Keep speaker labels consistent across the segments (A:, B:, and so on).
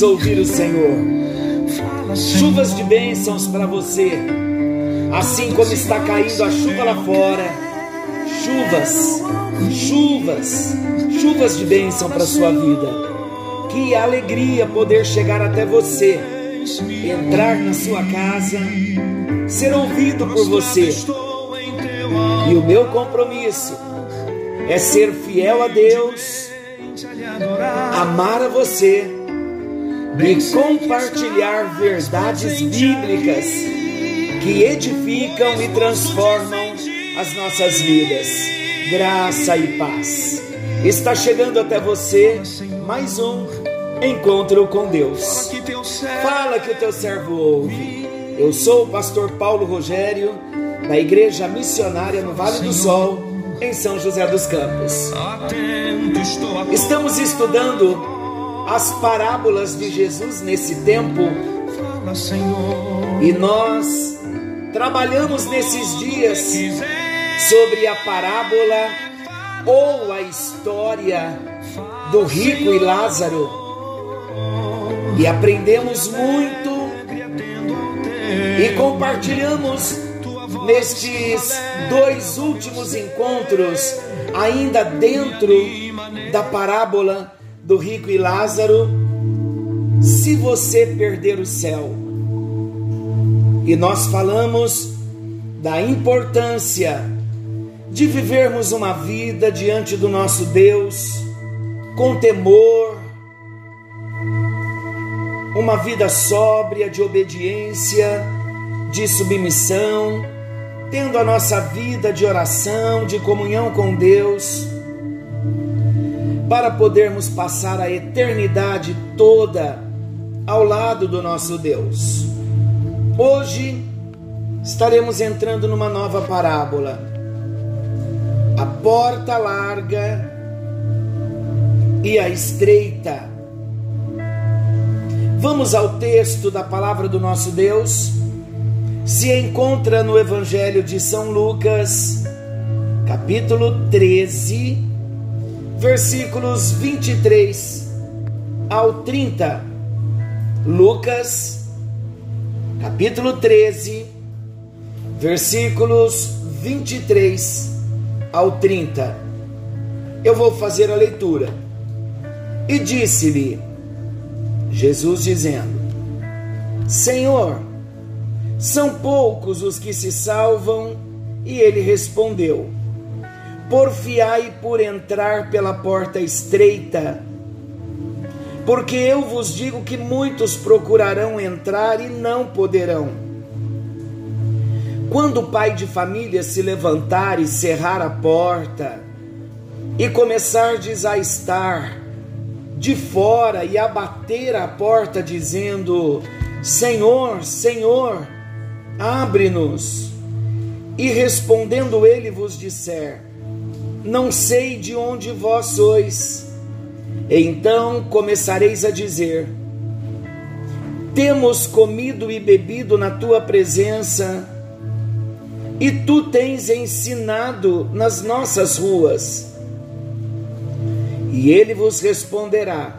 A: precisamos ouvir o Senhor. Chuvas de bênçãos para você, assim como está caindo a chuva lá fora. Chuvas, chuvas, chuvas de bênção para sua vida. Que alegria poder chegar até você, entrar na sua casa, ser ouvido por você. E o meu compromisso é ser fiel a Deus, amar a você e compartilhar verdades bíblicas que edificam e transformam as nossas vidas. Graça e paz. Está chegando até você mais um encontro com Deus. Fala que o teu servo ouve. Eu sou o pastor Paulo Rogério, da Igreja Missionária no Vale do Sol, em São José dos Campos. Estamos estudando as parábolas de Jesus nesse tempo. E nós trabalhamos nesses dias sobre a parábola ou a história do rico e Lázaro. E aprendemos muito e compartilhamos nestes dois últimos encontros, ainda dentro da parábola do rico e Lázaro, se você perder o céu. E nós falamos da importância de vivermos uma vida diante do nosso Deus com temor, uma vida sóbria de obediência, de submissão, tendo a nossa vida de oração, de comunhão com Deus, para podermos passar a eternidade toda ao lado do nosso Deus. Hoje estaremos entrando numa nova parábola. A porta larga e a estreita. Vamos ao texto da palavra do nosso Deus. Se encontra no Evangelho de São Lucas, capítulo 13, versículos 23 ao 30. Lucas, capítulo 13, versículos 23 ao 30. Eu vou fazer a leitura. E disse-lhe, Jesus dizendo: Senhor, são poucos os que se salvam. E ele respondeu: Porfiai por entrar pela porta estreita, porque eu vos digo que muitos procurarão entrar e não poderão. Quando o pai de família se levantar e cerrar a porta, e começardes a estar de fora e a bater a porta, dizendo: Senhor, Senhor, abre-nos. E respondendo ele vos disser: Não sei de onde vós sois. Então começareis a dizer: Temos comido e bebido na tua presença, e tu tens ensinado nas nossas ruas. E ele vos responderá: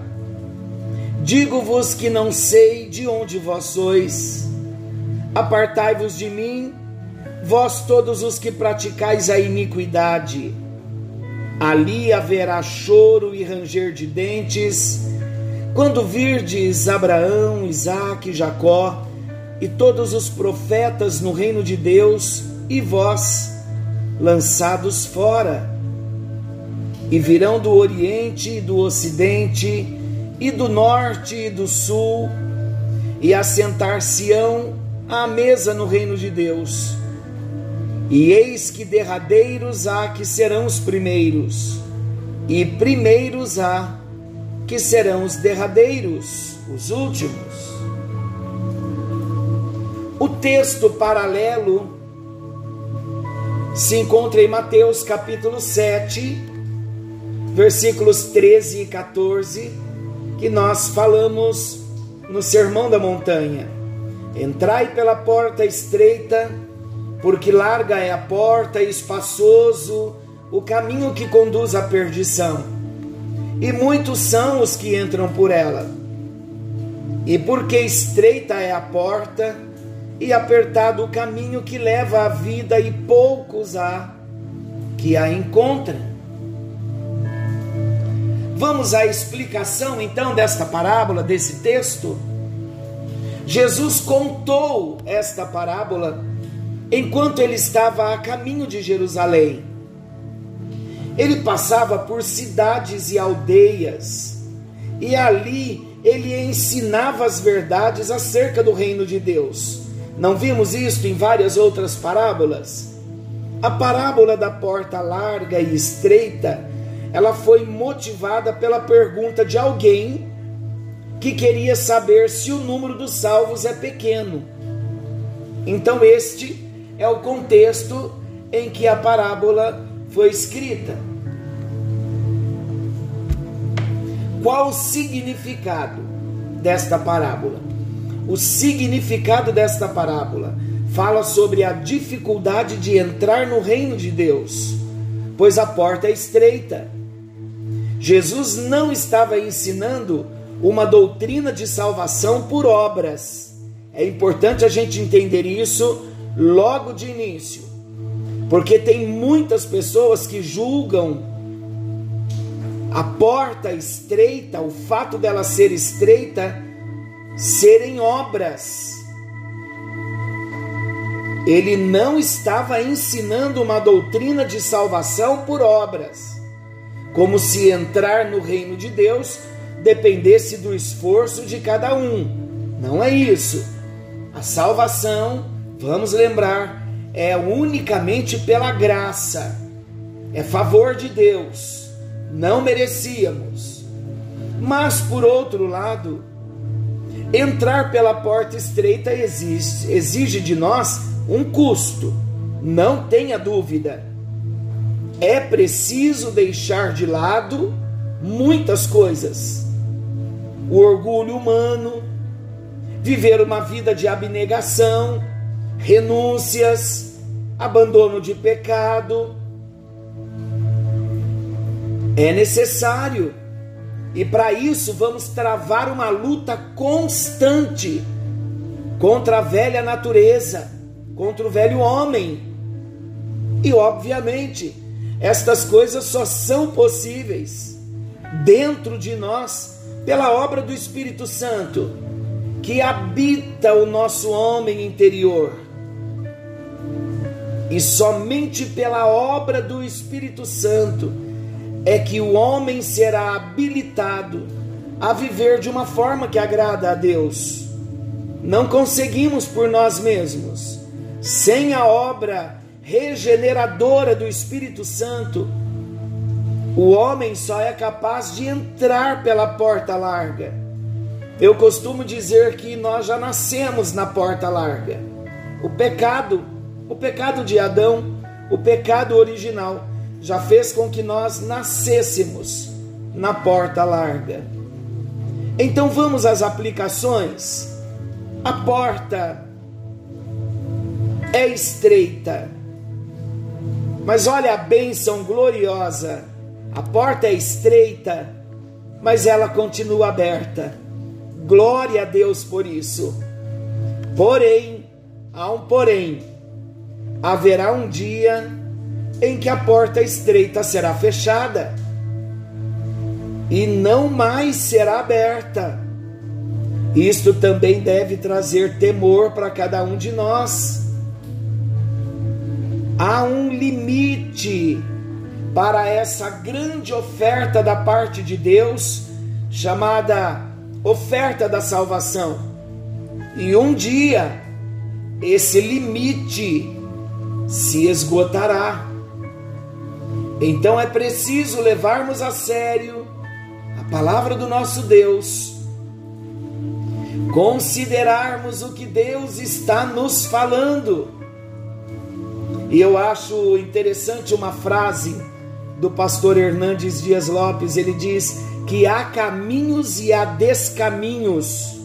A: Digo-vos que não sei de onde vós sois. Apartai-vos de mim, vós todos os que praticais a iniquidade. Ali haverá choro e ranger de dentes, quando virdes Abraão, Isaque, Jacó e todos os profetas no reino de Deus, e vós lançados fora e virão do Oriente e do Ocidente, e do Norte e do Sul, e assentar-se-ão à mesa no reino de Deus. E eis que derradeiros há que serão os primeiros, e primeiros há que serão os derradeiros, os últimos. O texto paralelo se encontra em Mateus capítulo 7, versículos 13 e 14, que nós falamos no Sermão da Montanha. Entrai pela porta estreita, porque larga é a porta e espaçoso o caminho que conduz à perdição, e muitos são os que entram por ela. E porque estreita é a porta e apertado o caminho que leva à vida, e poucos há que a encontram. Vamos à explicação então desta parábola, desse texto. Jesus contou esta parábola enquanto ele estava a caminho de Jerusalém. Ele passava por cidades e aldeias, e ali ele ensinava as verdades acerca do reino de Deus. Não vimos isto em várias outras parábolas? A parábola da porta larga e estreita, ela foi motivada pela pergunta de alguém que queria saber se o número dos salvos é pequeno. Então, este é o contexto em que a parábola foi escrita. Qual o significado desta parábola? O significado desta parábola fala sobre a dificuldade de entrar no reino de Deus, pois a porta é estreita. Jesus não estava ensinando uma doutrina de salvação por obras. É importante a gente entender isso logo de início, porque tem muitas pessoas que julgam a porta estreita, o fato dela ser estreita, serem obras. Ele não estava ensinando uma doutrina de salvação por obras, como se entrar no reino de Deus dependesse do esforço de cada um. Não é isso. A salvação Vamos lembrar, é unicamente pela graça, é favor de Deus, não merecíamos. Mas, por outro lado, entrar pela porta estreita exige, exige de nós um custo, não tenha dúvida. É preciso deixar de lado muitas coisas. O orgulho humano, viver uma vida de abnegação, renúncias, abandono de pecado. É necessário. E para isso vamos travar uma luta constante contra a velha natureza, contra o velho homem. E obviamente, estas coisas só são possíveis dentro de nós pela obra do Espírito Santo, que habita o nosso homem interior e somente pela obra do Espírito Santo é que o homem será habilitado a viver de uma forma que agrada a Deus. Não conseguimos por nós mesmos. Sem a obra regeneradora do Espírito Santo, o homem só é capaz de entrar pela porta larga. Eu costumo dizer que nós já nascemos na porta larga. O pecado o pecado de Adão, o pecado original, já fez com que nós nascêssemos na porta larga. Então vamos às aplicações. A porta é estreita, mas olha a bênção gloriosa. A porta é estreita, mas ela continua aberta. Glória a Deus por isso. Porém, há um porém haverá um dia em que a porta estreita será fechada e não mais será aberta. Isto também deve trazer temor para cada um de nós. Há um limite para essa grande oferta da parte de Deus, chamada oferta da salvação. E um dia, esse limite se esgotará. Então é preciso levarmos a sério a palavra do nosso Deus, considerarmos o que Deus está nos falando. E eu acho interessante uma frase do pastor Hernandes Dias Lopes, ele diz que há caminhos e há descaminhos.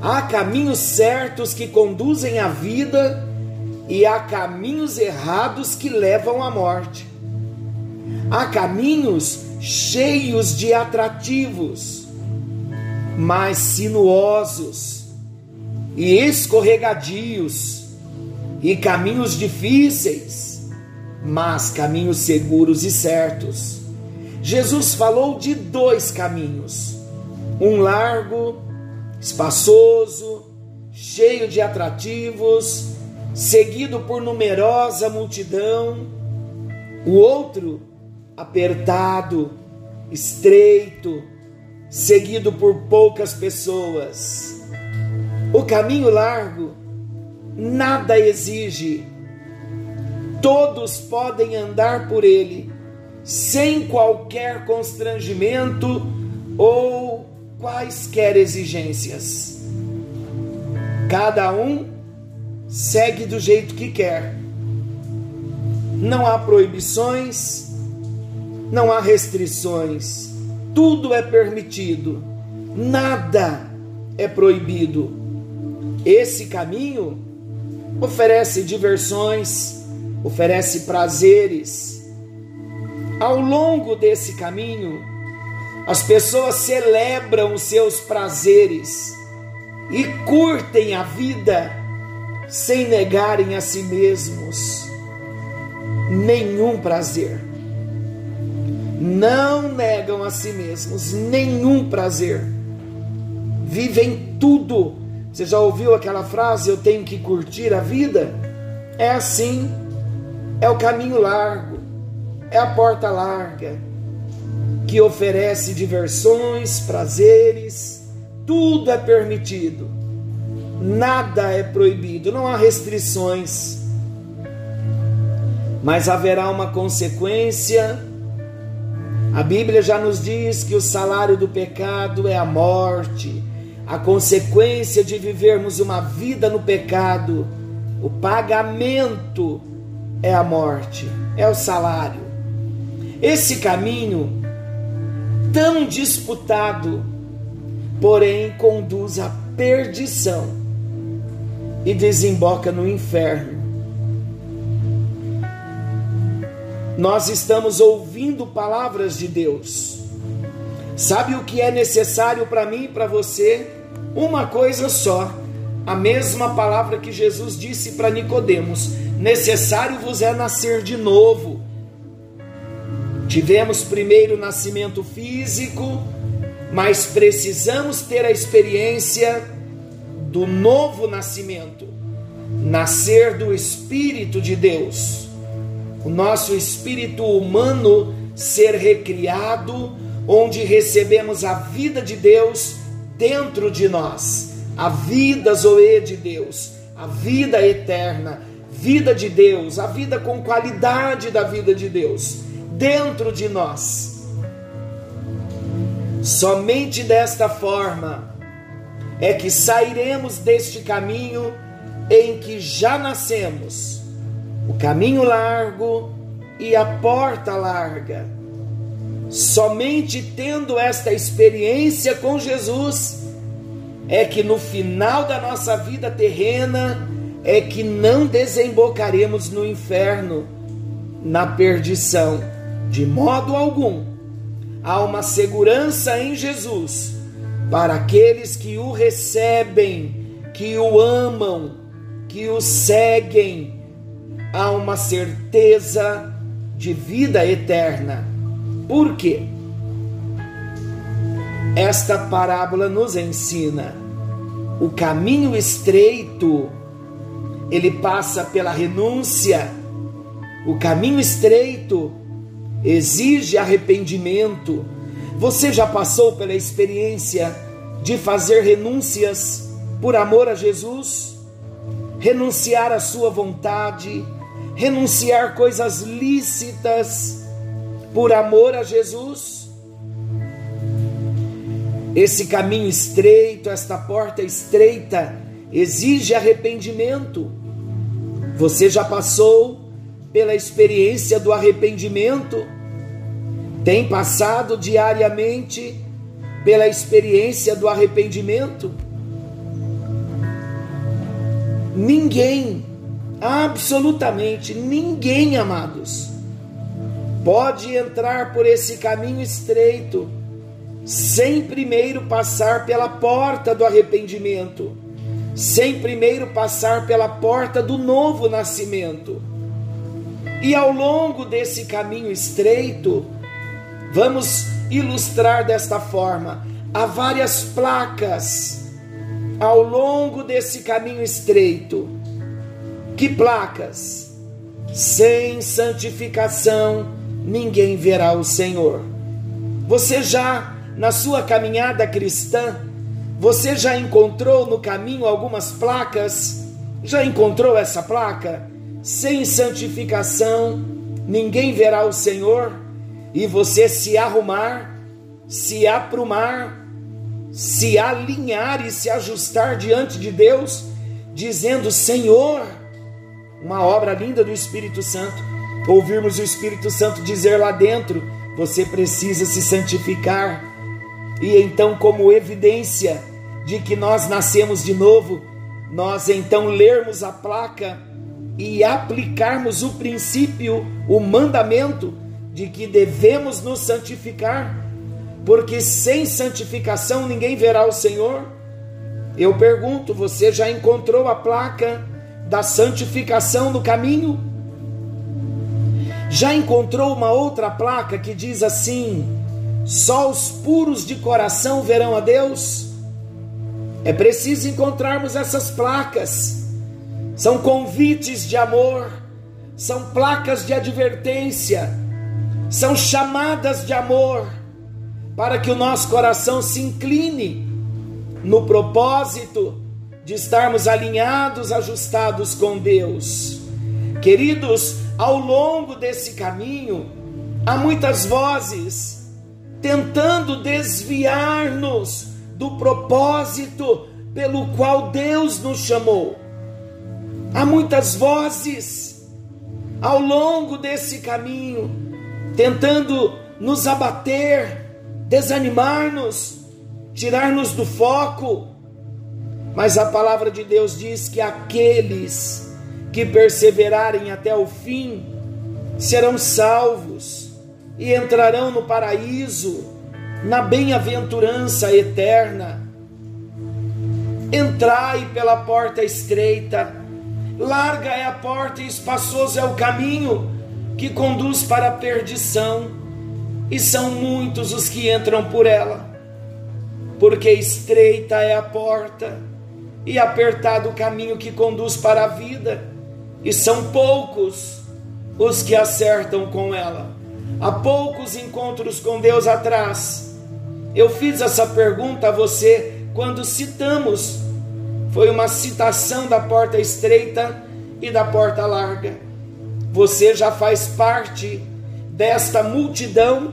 A: Há caminhos certos que conduzem à vida e há caminhos errados que levam à morte. Há caminhos cheios de atrativos. mas sinuosos e escorregadios, e caminhos difíceis, mas caminhos seguros e certos. Jesus falou de dois caminhos: um largo, espaçoso, cheio de atrativos, seguido por numerosa multidão, o outro apertado, estreito, seguido por poucas pessoas. O caminho largo nada exige, todos podem andar por ele sem qualquer constrangimento ou quaisquer exigências. Cada um segue do jeito que quer. Não há proibições, não há restrições, tudo é permitido, nada é proibido. Esse caminho oferece diversões, oferece prazeres. Ao longo desse caminho, as pessoas celebram os seus prazeres e curtem a vida sem negarem a si mesmos nenhum prazer. Não negam a si mesmos nenhum prazer. Vivem tudo. Você já ouviu aquela frase? Eu tenho que curtir a vida? É assim. É o caminho largo. É a porta larga que oferece diversões, prazeres, tudo é permitido, nada é proibido, não há restrições. Mas haverá uma consequência. A Bíblia já nos diz que o salário do pecado é a morte, a consequência de vivermos uma vida no pecado, o pagamento é a morte, é o salário. Esse caminho tão disputado, porém conduz à perdição e desemboca no inferno. Nós estamos ouvindo palavras de Deus. Sabe o que é necessário para mim e para você? Uma coisa só. A mesma palavra que Jesus disse para Nicodemos: necessário vos é nascer de novo. Tivemos primeiro nascimento físico, mas precisamos ter a experiência do novo nascimento, nascer do Espírito de Deus. O nosso espírito humano ser recriado, onde recebemos a vida de Deus dentro de nós, a vida Zoe de Deus, a vida eterna, vida de Deus, a vida com qualidade da vida de Deus dentro de nós. Somente desta forma é que sairemos deste caminho em que já nascemos, o caminho largo e a porta larga. Somente tendo esta experiência com Jesus é que no final da nossa vida terrena é que não desembocaremos no inferno, na perdição de modo algum. Há uma segurança em Jesus para aqueles que o recebem, que o amam, que o seguem. Há uma certeza de vida eterna. Por quê? Esta parábola nos ensina o caminho estreito, ele passa pela renúncia. O caminho estreito exige arrependimento. Você já passou pela experiência de fazer renúncias por amor a Jesus? Renunciar à sua vontade, renunciar coisas lícitas por amor a Jesus? Esse caminho estreito, esta porta estreita, exige arrependimento. Você já passou pela experiência do arrependimento, tem passado diariamente pela experiência do arrependimento? Ninguém, absolutamente ninguém, amados, pode entrar por esse caminho estreito sem primeiro passar pela porta do arrependimento, sem primeiro passar pela porta do novo nascimento. E ao longo desse caminho estreito, vamos ilustrar desta forma: há várias placas ao longo desse caminho estreito. Que placas? Sem santificação ninguém verá o Senhor. Você já, na sua caminhada cristã, você já encontrou no caminho algumas placas? Já encontrou essa placa? Sem santificação ninguém verá o Senhor. E você se arrumar, se aprumar, se alinhar e se ajustar diante de Deus, dizendo: Senhor, uma obra linda do Espírito Santo. Ouvirmos o Espírito Santo dizer lá dentro: você precisa se santificar. E então, como evidência de que nós nascemos de novo, nós então lermos a placa e aplicarmos o princípio, o mandamento de que devemos nos santificar, porque sem santificação ninguém verá o Senhor. Eu pergunto, você já encontrou a placa da santificação no caminho? Já encontrou uma outra placa que diz assim: só os puros de coração verão a Deus? É preciso encontrarmos essas placas. São convites de amor, são placas de advertência, são chamadas de amor para que o nosso coração se incline no propósito de estarmos alinhados, ajustados com Deus. Queridos, ao longo desse caminho, há muitas vozes tentando desviar-nos do propósito pelo qual Deus nos chamou. Há muitas vozes ao longo desse caminho tentando nos abater, desanimar-nos, tirar-nos do foco mas a palavra de Deus diz que aqueles que perseverarem até o fim serão salvos e entrarão no paraíso, na bem-aventurança eterna. Entrai pela porta estreita, larga é a porta e espaçoso é o caminho que conduz para a perdição, e são muitos os que entram por ela, porque estreita é a porta e apertado o caminho que conduz para a vida, e são poucos os que acertam com ela. Há poucos encontros com Deus atrás. Eu fiz essa pergunta a você quando citamos. Foi uma citação da porta estreita e da porta larga. Você já faz parte desta multidão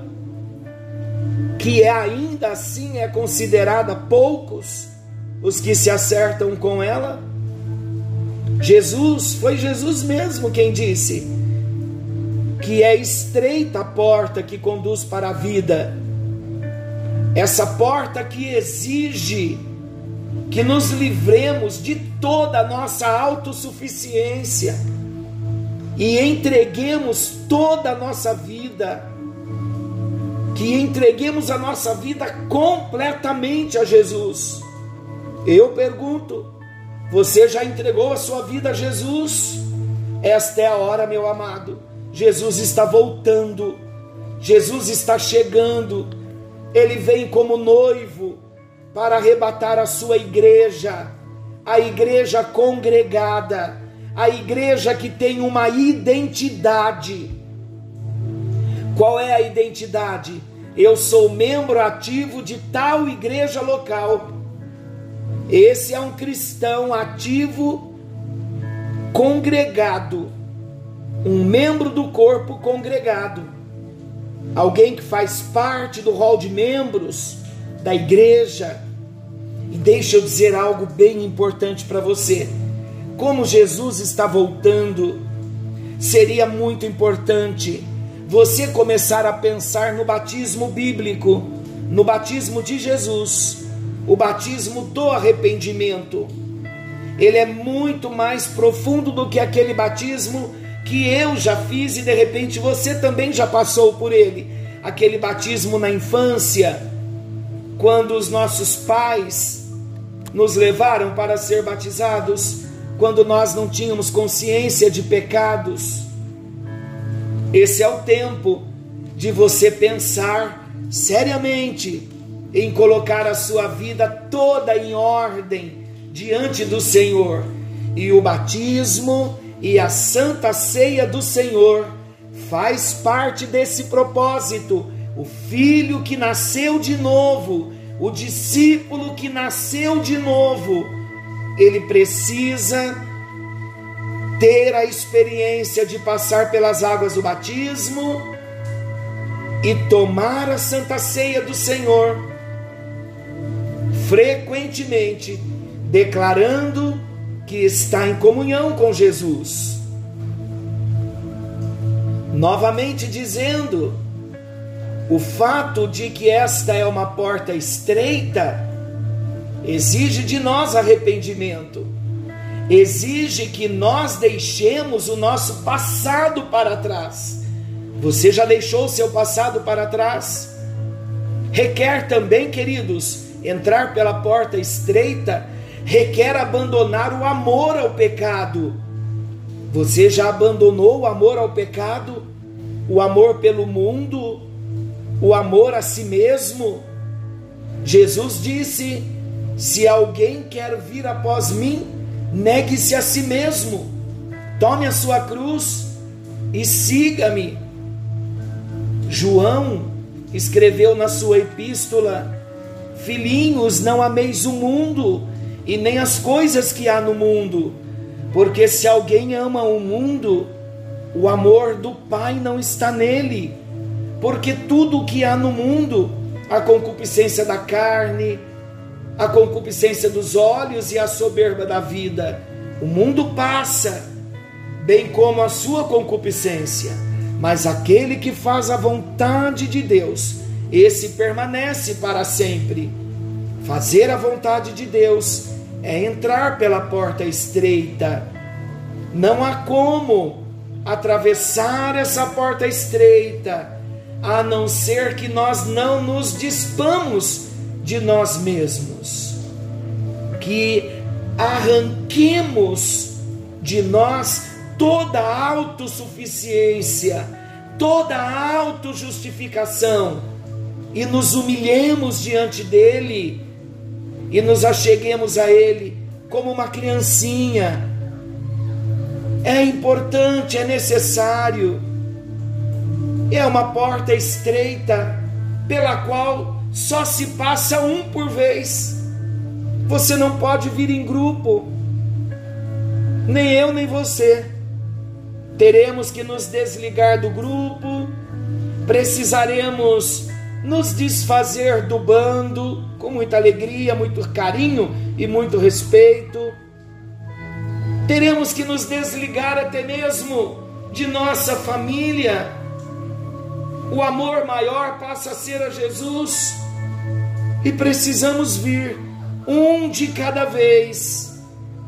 A: que é ainda assim é considerada poucos os que se acertam com ela. Jesus, foi Jesus mesmo quem disse que é estreita a porta que conduz para a vida, essa porta que exige que nos livremos de toda a nossa autossuficiência e entreguemos toda a nossa vida, que entreguemos a nossa vida completamente a Jesus. Eu pergunto: você já entregou a sua vida a Jesus? Esta é a hora, meu amado. Jesus está voltando. Jesus está chegando. Ele vem como noivo para arrebatar a sua igreja, a igreja congregada, a igreja que tem uma identidade. Qual é a identidade? Eu sou membro ativo de tal igreja local esse é um cristão ativo, congregado, um membro do corpo congregado, alguém que faz parte do rol de membros da igreja. E deixa eu dizer algo bem importante para você. Como Jesus está voltando, seria muito importante você começar a pensar no batismo bíblico, no batismo de Jesus o batismo do arrependimento. Ele é muito mais profundo do que aquele batismo que eu já fiz e de repente você também já passou por ele. Aquele batismo na infância, quando os nossos pais nos levaram para ser batizados, quando nós não tínhamos consciência de pecados. Esse é o tempo de você pensar seriamente em colocar a sua vida toda em ordem diante do Senhor. E o batismo e a santa ceia do Senhor faz parte desse propósito. O filho que nasceu de novo, o discípulo que nasceu de novo, ele precisa ter a experiência de passar pelas águas do batismo e tomar a santa ceia do Senhor frequentemente, declarando que está em comunhão com Jesus. Novamente dizendo, o fato de que esta é uma porta estreita exige de nós arrependimento, exige que nós deixemos o nosso passado para trás. Você já deixou o seu passado para trás? Requer também, queridos, entrar pela porta estreita requer abandonar o amor ao pecado. Você já abandonou o amor ao pecado? O amor pelo mundo? O amor a si mesmo? Jesus disse: Se alguém quer vir após mim, negue-se a si mesmo, tome a sua cruz e siga-me. João escreveu na sua epístola: Filhinhos, não ameis o mundo e nem as coisas que há no mundo, porque se alguém ama o mundo, o amor do Pai não está nele, porque tudo o que há no mundo, a concupiscência da carne, a concupiscência dos olhos e a soberba da vida, o mundo passa, bem como a sua concupiscência, mas aquele que faz a vontade de Deus, esse permanece para sempre. Fazer a vontade de Deus é entrar pela porta estreita. Não há como atravessar essa porta estreita a não ser que nós não nos dispamos de nós mesmos, que arranquemos de nós toda autossuficiência, toda autojustificação e nos humilhemos diante dele e nos acheguemos a Ele como uma criancinha. É importante, é necessário. É uma porta estreita pela qual só se passa um por vez. Você não pode vir em grupo, nem eu nem você. Teremos que nos desligar do grupo, precisaremos nos desfazer do bando com muita alegria, muito carinho e muito respeito. Teremos que nos desligar até mesmo de nossa família. O amor maior passa a ser a Jesus e precisamos vir um de cada vez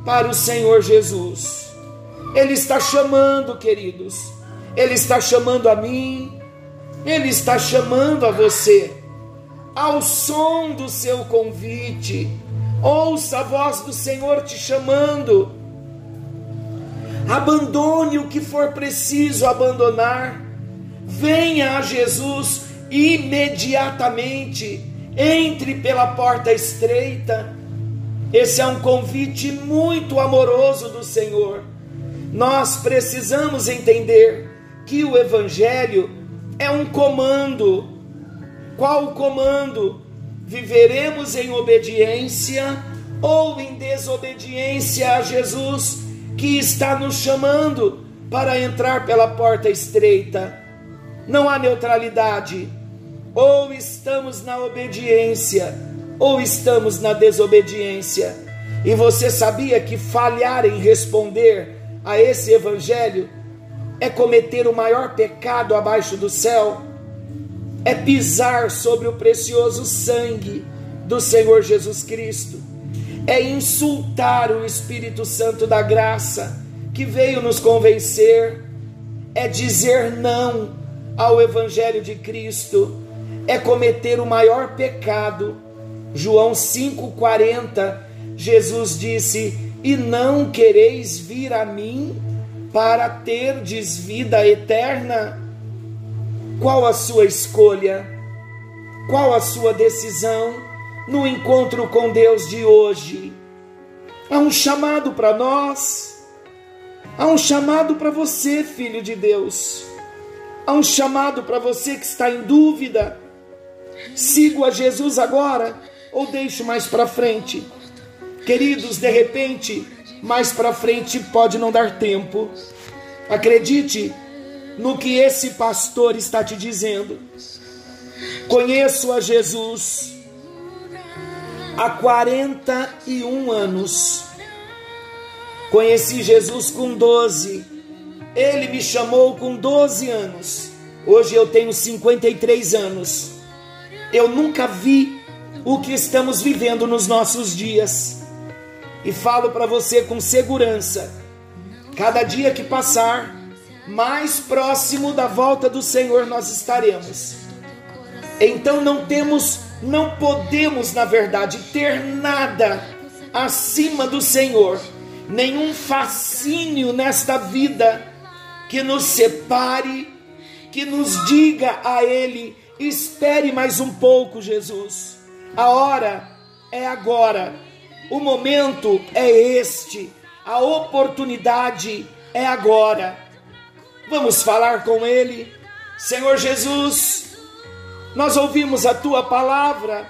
A: para o Senhor Jesus. Ele está chamando, queridos. Ele está chamando a mim, ele está chamando a você ao som do seu convite. Ouça a voz do Senhor te chamando. Abandone o que for preciso abandonar. Venha a Jesus imediatamente. Entre pela porta estreita. Esse é um convite muito amoroso do Senhor. Nós precisamos entender que o Evangelho é um comando. Qual o comando? Viveremos em obediência ou em desobediência a Jesus que está nos chamando para entrar pela porta estreita? Não há neutralidade. Ou estamos na obediência ou estamos na desobediência. E você sabia que falhar em responder a esse evangelho é cometer o maior pecado abaixo do céu, é pisar sobre o precioso sangue do Senhor Jesus Cristo, é insultar o Espírito Santo da graça que veio nos convencer, é dizer não ao Evangelho de Cristo, é cometer o maior pecado João 5,40, Jesus disse: E não quereis vir a mim para terdes vida eterna? Qual a sua escolha? Qual a sua decisão no encontro com Deus de hoje? Há um chamado para nós, há um chamado para você, filho de Deus, há um chamado para você que está em dúvida. Sigo a Jesus agora ou deixo mais para frente? Queridos, de repente, mais para frente pode não dar tempo. Acredite no que esse pastor está te dizendo. Conheço a Jesus há 41 anos. Conheci Jesus com 12. Ele me chamou com 12 anos. Hoje eu tenho 53 anos. Eu nunca vi o que estamos vivendo nos nossos dias. E falo para você com segurança: cada dia que passar, mais próximo da volta do Senhor nós estaremos. Então não temos, não podemos, na verdade, ter nada acima do Senhor, nenhum fascínio nesta vida que nos separe, que nos diga a Ele: espere mais um pouco, Jesus. A hora é agora, o momento é este, a oportunidade é agora. Vamos falar com Ele. Senhor Jesus, nós ouvimos a Tua palavra,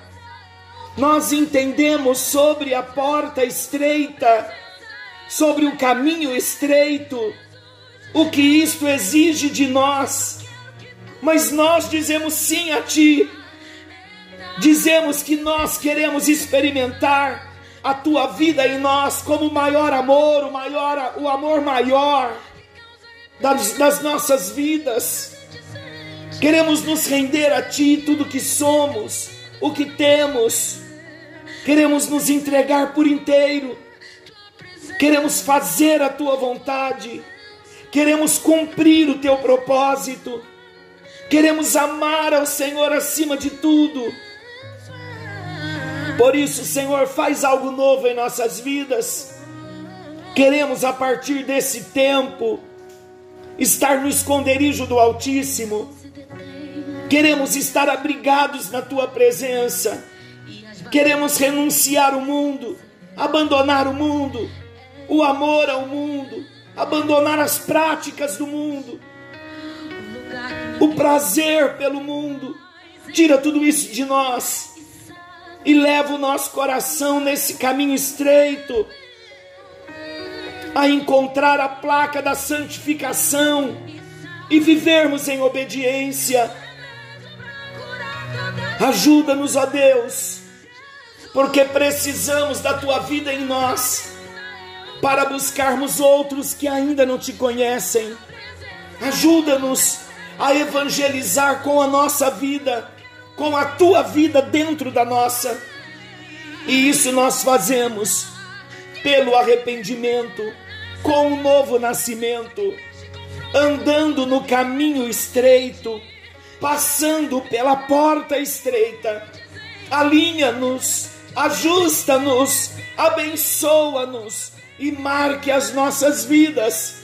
A: nós entendemos sobre a porta estreita, sobre o caminho estreito, o que isto exige de nós, mas nós dizemos sim a Ti, dizemos que nós queremos experimentar a Tua vida em nós como o maior amor, o maior, o amor maior das, das nossas vidas. Queremos nos render a Ti, tudo que somos, o que temos. Queremos nos entregar por inteiro. Queremos fazer a Tua vontade. Queremos cumprir o Teu propósito. Queremos amar ao Senhor acima de tudo. Por isso, Senhor, faz algo novo em nossas vidas. Queremos a partir desse tempo estar no esconderijo do Altíssimo. Queremos estar abrigados na tua presença. Queremos renunciar o mundo, abandonar o mundo, o amor ao mundo, abandonar as práticas do mundo, o prazer pelo mundo. Tira tudo isso de nós e leva o nosso coração nesse caminho estreito a encontrar a placa da santificação e vivermos em obediência. Ajuda-nos, ó Deus, porque precisamos da tua vida em nós para buscarmos outros que ainda não te conhecem. Ajuda-nos a evangelizar com a nossa vida, com a tua vida dentro da nossa. E isso nós fazemos pelo arrependimento com um novo nascimento, andando no caminho estreito, passando pela porta estreita. Alinha-nos, ajusta-nos, abençoa-nos e marque as nossas vidas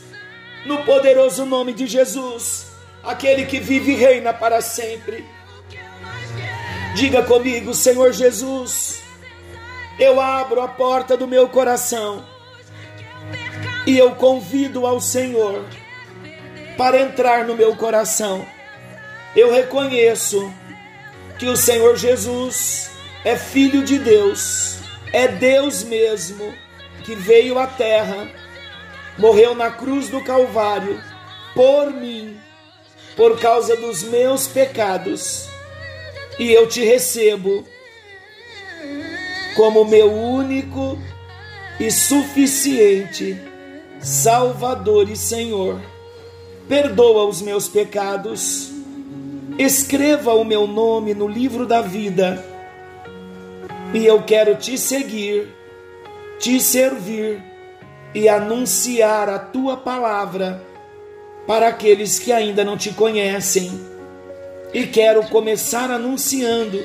A: no poderoso nome de Jesus, aquele que vive e reina para sempre. Diga comigo, Senhor Jesus, eu abro a porta do meu coração e eu convido ao Senhor para entrar no meu coração. Eu reconheço que o Senhor Jesus é Filho de Deus, é Deus mesmo que veio à terra, morreu na cruz do Calvário por mim, por causa dos meus pecados, e eu te recebo como meu único e suficiente Salvador e Senhor. Perdoa os meus pecados, escreva o meu nome no livro da vida, e eu quero te seguir, te servir e anunciar a tua palavra para aqueles que ainda não te conhecem. E quero começar anunciando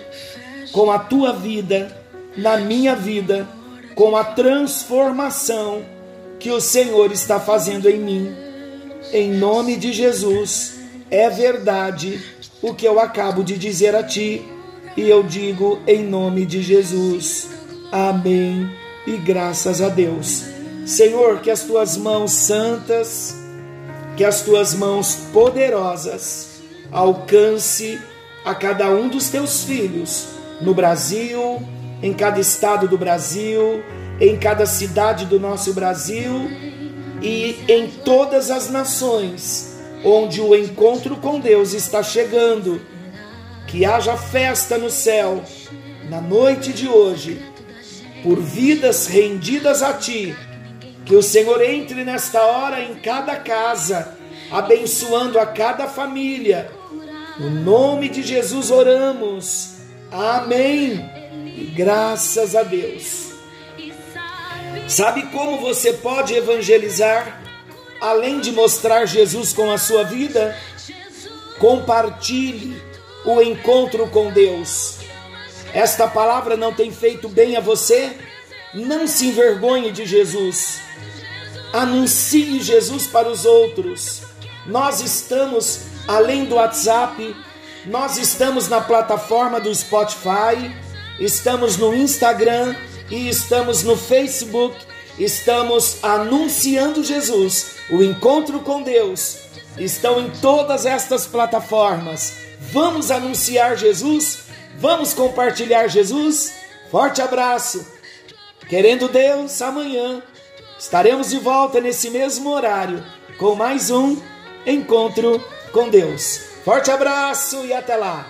A: com a tua vida na minha vida com a transformação que o Senhor está fazendo em mim. Em nome de Jesus, é verdade o que eu acabo de dizer a ti, e eu digo em nome de Jesus. Amém. E graças a Deus. Senhor, que as tuas mãos santas, que as tuas mãos poderosas alcance a cada um dos teus filhos no Brasil, em cada estado do Brasil, em cada cidade do nosso Brasil e em todas as nações onde o encontro com Deus está chegando. Que haja festa no céu na noite de hoje, por vidas rendidas a Ti. Que o Senhor entre nesta hora em cada casa, abençoando a cada família. No nome de Jesus oramos. Amém. E graças a Deus. Sabe como você pode evangelizar? Além de mostrar Jesus com a sua vida, compartilhe o encontro com Deus. Esta palavra não tem feito bem a você? Não se envergonhe de Jesus. Anuncie Jesus para os outros. Nós estamos além do WhatsApp, nós estamos na plataforma do Spotify, estamos no Instagram e estamos no Facebook. Estamos anunciando Jesus, o encontro com Deus. Estão em todas estas plataformas. Vamos anunciar Jesus? Vamos compartilhar Jesus? Forte abraço. Querendo Deus, amanhã estaremos de volta nesse mesmo horário com mais um encontro com Deus. Forte abraço e até lá.